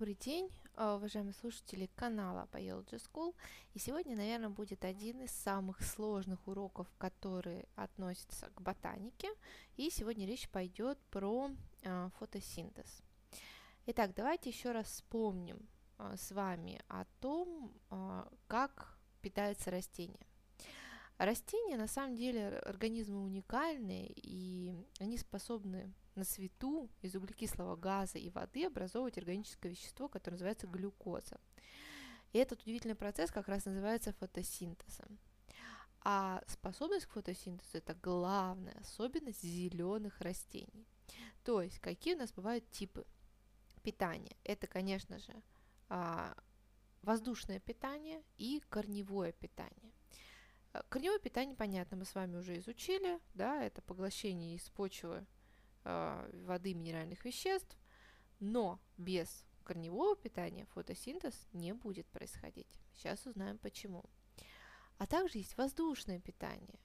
Добрый день, а, уважаемые слушатели канала Biology School. И сегодня, наверное, будет один из самых сложных уроков, которые относятся к ботанике. И сегодня речь пойдет про а, фотосинтез. Итак, давайте еще раз вспомним а, с вами о том, как питается растение. Растения на самом деле организмы уникальные, и они способны на свету из углекислого газа и воды образовывать органическое вещество, которое называется глюкоза. И этот удивительный процесс как раз называется фотосинтезом. А способность к фотосинтезу – это главная особенность зеленых растений. То есть, какие у нас бывают типы питания? Это, конечно же, а, воздушное питание и корневое питание. Корневое питание, понятно, мы с вами уже изучили, да, это поглощение из почвы э, воды минеральных веществ, но без корневого питания фотосинтез не будет происходить. Сейчас узнаем почему. А также есть воздушное питание.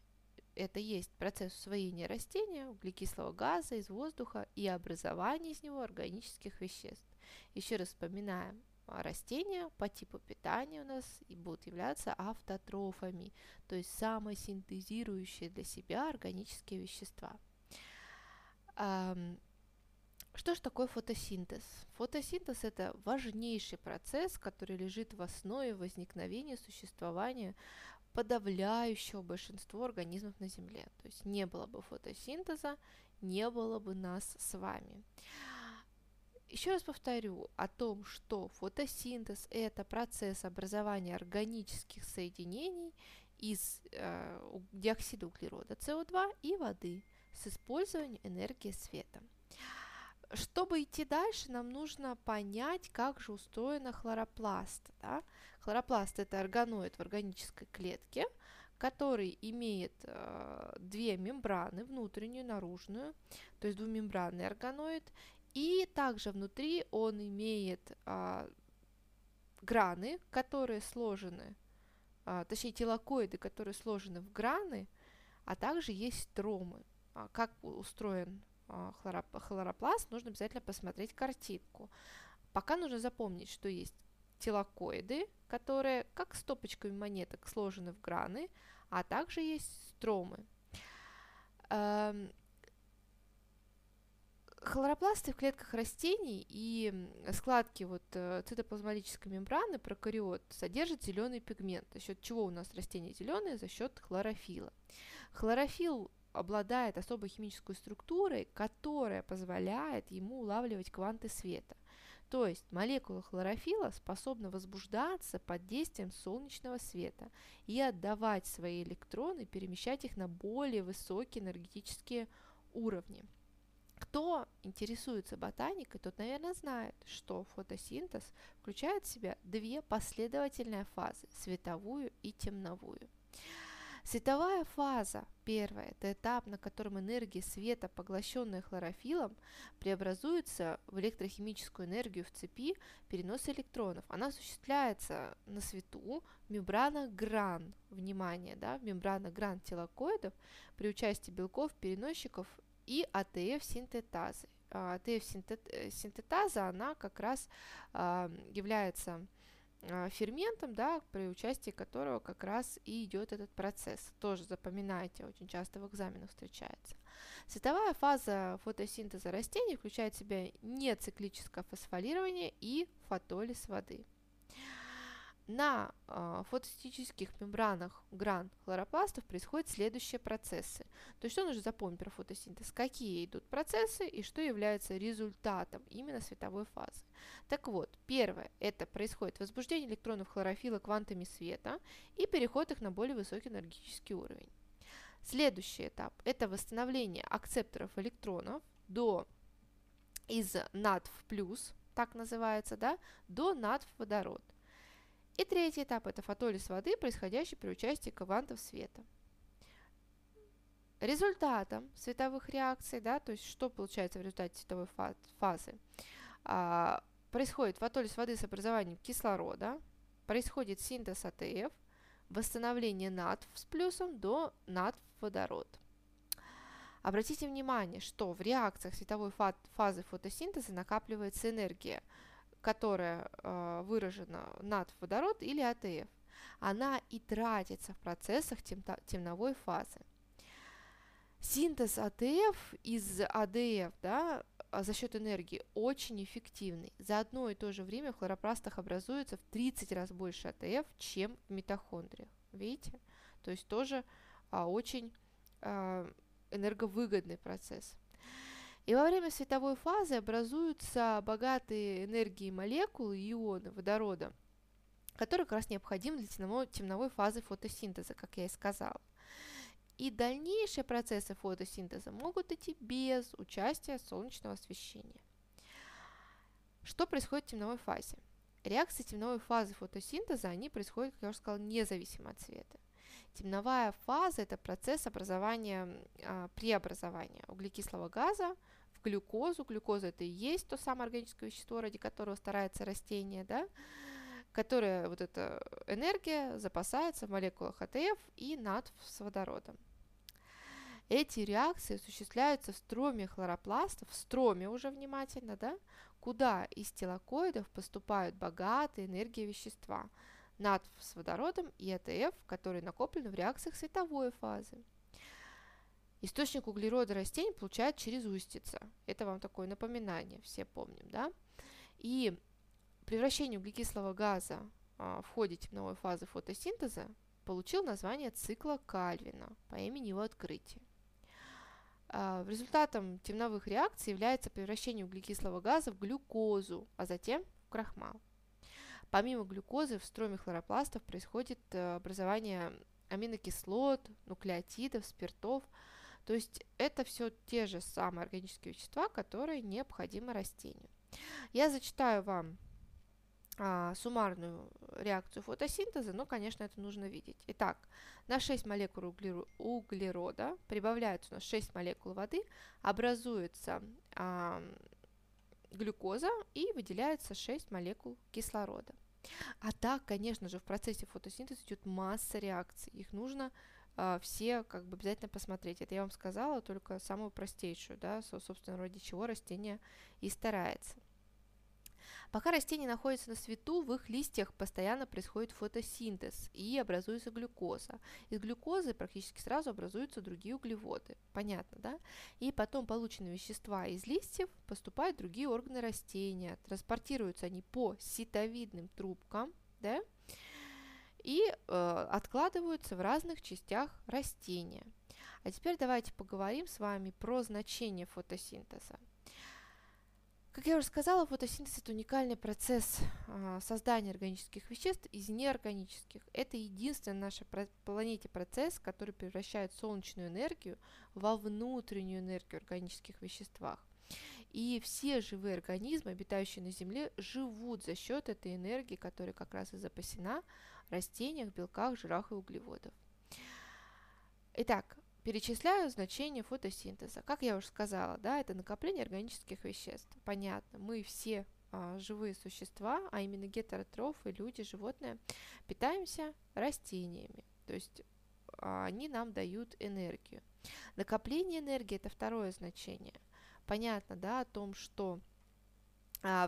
Это есть процесс усвоения растения, углекислого газа из воздуха и образование из него органических веществ. Еще раз вспоминаем, растения по типу питания у нас и будут являться автотрофами, то есть самосинтезирующие для себя органические вещества. Что же такое фотосинтез? Фотосинтез – это важнейший процесс, который лежит в основе возникновения существования подавляющего большинства организмов на Земле. То есть не было бы фотосинтеза, не было бы нас с вами. Еще раз повторю о том, что фотосинтез – это процесс образования органических соединений из э, диоксида углерода СО2 и воды – с использованием энергии света. Чтобы идти дальше, нам нужно понять, как же устроена хлоропласт. Да? Хлоропласт – это органоид в органической клетке, который имеет э, две мембраны, внутреннюю и наружную, то есть двумембранный органоид, и также внутри он имеет э, граны, которые сложены, э, точнее телокоиды, которые сложены в граны, а также есть стромы. А, как устроен а, хлоропласт, нужно обязательно посмотреть картинку. Пока нужно запомнить, что есть телокоиды, которые как стопочками монеток сложены в граны, а также есть стромы. Хлоропласты в клетках растений и складки вот э, цитоплазматической мембраны прокариот содержат зеленый пигмент. За счет чего у нас растения зеленые? За счет хлорофила. Хлорофилл обладает особой химической структурой, которая позволяет ему улавливать кванты света. То есть молекула хлорофила способна возбуждаться под действием солнечного света и отдавать свои электроны, перемещать их на более высокие энергетические уровни. Кто интересуется ботаникой, тот, наверное, знает, что фотосинтез включает в себя две последовательные фазы – световую и темновую. Световая фаза, первая, это этап, на котором энергия света, поглощенная хлорофилом, преобразуется в электрохимическую энергию в цепи переноса электронов. Она осуществляется на свету в мембранах гран, внимание, да, в мембранах гран телокоидов при участии белков-переносчиков и АТФ-синтетазы. АТФ-синтетаза, она как раз а, является а, ферментом, да, при участии которого как раз и идет этот процесс. Тоже запоминайте, очень часто в экзаменах встречается. Световая фаза фотосинтеза растений включает в себя нециклическое фосфорирование и фотолиз воды. На э, фотосинтетических мембранах гран хлоропластов происходят следующие процессы. То есть что нужно запомнить про фотосинтез? Какие идут процессы и что является результатом именно световой фазы. Так вот, первое, это происходит возбуждение электронов хлорофила квантами света и переход их на более высокий энергетический уровень. Следующий этап – это восстановление акцепторов электронов до из НАДВ+, так называется, да, до НАДВ водород. И третий этап – это фотолиз воды, происходящий при участии квантов света. Результатом световых реакций, да, то есть что получается в результате световой фазы, а, происходит фотолиз воды с образованием кислорода, происходит синтез АТФ, восстановление НАДФ с плюсом до НАДФ водород. Обратите внимание, что в реакциях световой фазы фотосинтеза накапливается энергия – которая э, выражена НАД водород или АТФ, она и тратится в процессах темновой фазы. Синтез АТФ из АДФ да, а, за счет энергии очень эффективный. За одно и то же время в хлоропластах образуется в 30 раз больше АТФ, чем в митохондриях. Видите? То есть тоже а, очень а, энерговыгодный процесс. И во время световой фазы образуются богатые энергией молекулы ионы водорода, которые как раз необходимы для темновой, темновой фазы фотосинтеза, как я и сказала. И дальнейшие процессы фотосинтеза могут идти без участия солнечного освещения. Что происходит в темновой фазе? Реакции темновой фазы фотосинтеза, они происходят, как я уже сказала, независимо от цвета. Темновая фаза – это процесс образования, а, преобразования углекислого газа глюкозу. Глюкоза – это и есть то самое органическое вещество, ради которого старается растение, да, которое, вот эта энергия запасается в молекулах АТФ и НАД с водородом. Эти реакции осуществляются в строме хлоропластов, в строме уже внимательно, да, куда из тилакоидов поступают богатые энергии вещества – НАД с водородом и АТФ, которые накоплены в реакциях световой фазы. Источник углерода растений получают через устьица. Это вам такое напоминание, все помним, да? И превращение углекислого газа а, в ходе темновой фазы фотосинтеза получил название цикла Кальвина по имени его открытия. А, результатом темновых реакций является превращение углекислого газа в глюкозу, а затем в крахмал. Помимо глюкозы в строме хлоропластов происходит э, образование аминокислот, нуклеотидов, спиртов. То есть это все те же самые органические вещества, которые необходимы растению. Я зачитаю вам а, суммарную реакцию фотосинтеза, но, конечно, это нужно видеть. Итак, на 6 молекул углерода прибавляется у нас 6 молекул воды, образуется а, глюкоза и выделяется 6 молекул кислорода. А так, конечно же, в процессе фотосинтеза идет масса реакций. Их нужно все как бы обязательно посмотреть. Это я вам сказала только самую простейшую, да, собственно, ради чего растение и старается. Пока растения находятся на свету, в их листьях постоянно происходит фотосинтез и образуется глюкоза. Из глюкозы практически сразу образуются другие углеводы. Понятно, да? И потом полученные вещества из листьев поступают в другие органы растения. Транспортируются они по ситовидным трубкам, да? И э, откладываются в разных частях растения. А теперь давайте поговорим с вами про значение фотосинтеза. Как я уже сказала, фотосинтез – это уникальный процесс а, создания органических веществ из неорганических. Это единственный на нашей планете процесс, который превращает солнечную энергию во внутреннюю энергию органических веществах. И все живые организмы, обитающие на Земле, живут за счет этой энергии, которая как раз и запасена в растениях, белках, жирах и углеводах. Итак, Перечисляю значение фотосинтеза. Как я уже сказала, да, это накопление органических веществ. Понятно, мы все а, живые существа, а именно гетеротрофы, люди, животные, питаемся растениями. То есть а, они нам дают энергию. Накопление энергии – это второе значение. Понятно, да, о том, что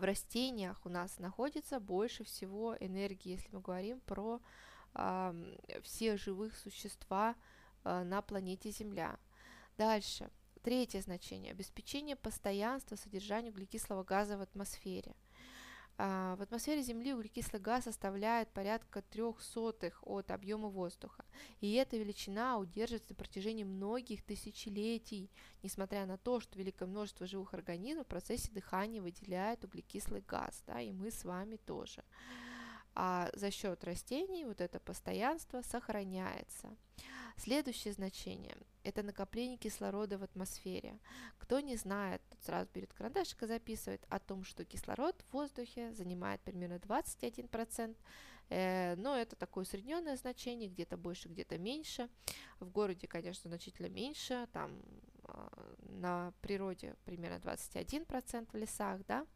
в растениях у нас находится больше всего энергии, если мы говорим про а, все живых существа, Э, на планете Земля. Дальше. Третье значение. Обеспечение постоянства содержания углекислого газа в атмосфере. А, в атмосфере Земли углекислый газ составляет порядка трех сотых от объема воздуха. И эта величина удерживается на протяжении многих тысячелетий, несмотря на то, что великое множество живых организмов в процессе дыхания выделяет углекислый газ, да, и мы с вами тоже. А за счет растений вот это постоянство сохраняется. Следующее значение – это накопление кислорода в атмосфере. Кто не знает, тот сразу берет карандашик и записывает о том, что кислород в воздухе занимает примерно 21%, э, но это такое усредненное значение, где-то больше, где-то меньше. В городе, конечно, значительно меньше, там э, на природе примерно 21% в лесах, да.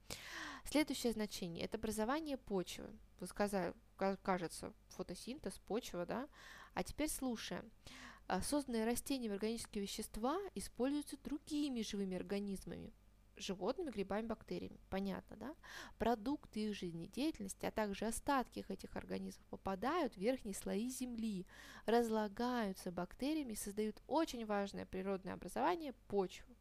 Следующее значение – это образование почвы. Вы сказали, кажется, фотосинтез, почва, да, а теперь слушаем. А, созданные растениями органические вещества используются другими живыми организмами, животными, грибами, бактериями. Понятно, да? Продукты их жизнедеятельности, а также остатки этих организмов попадают в верхние слои Земли, разлагаются бактериями создают очень важное природное образование – почву.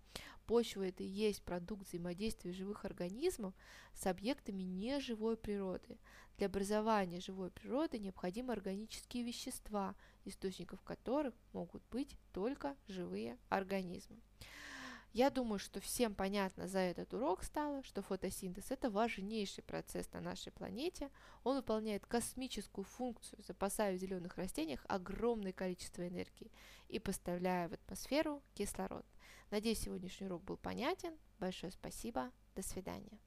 Почва – это и есть продукт взаимодействия живых организмов с объектами неживой природы. Для образования живой природы необходимы органические вещества, источников которых могут быть только живые организмы. Я думаю, что всем понятно за этот урок стало, что фотосинтез – это важнейший процесс на нашей планете. Он выполняет космическую функцию, запасая в зеленых растениях огромное количество энергии и поставляя в атмосферу кислород. Надеюсь, сегодняшний урок был понятен. Большое спасибо. До свидания.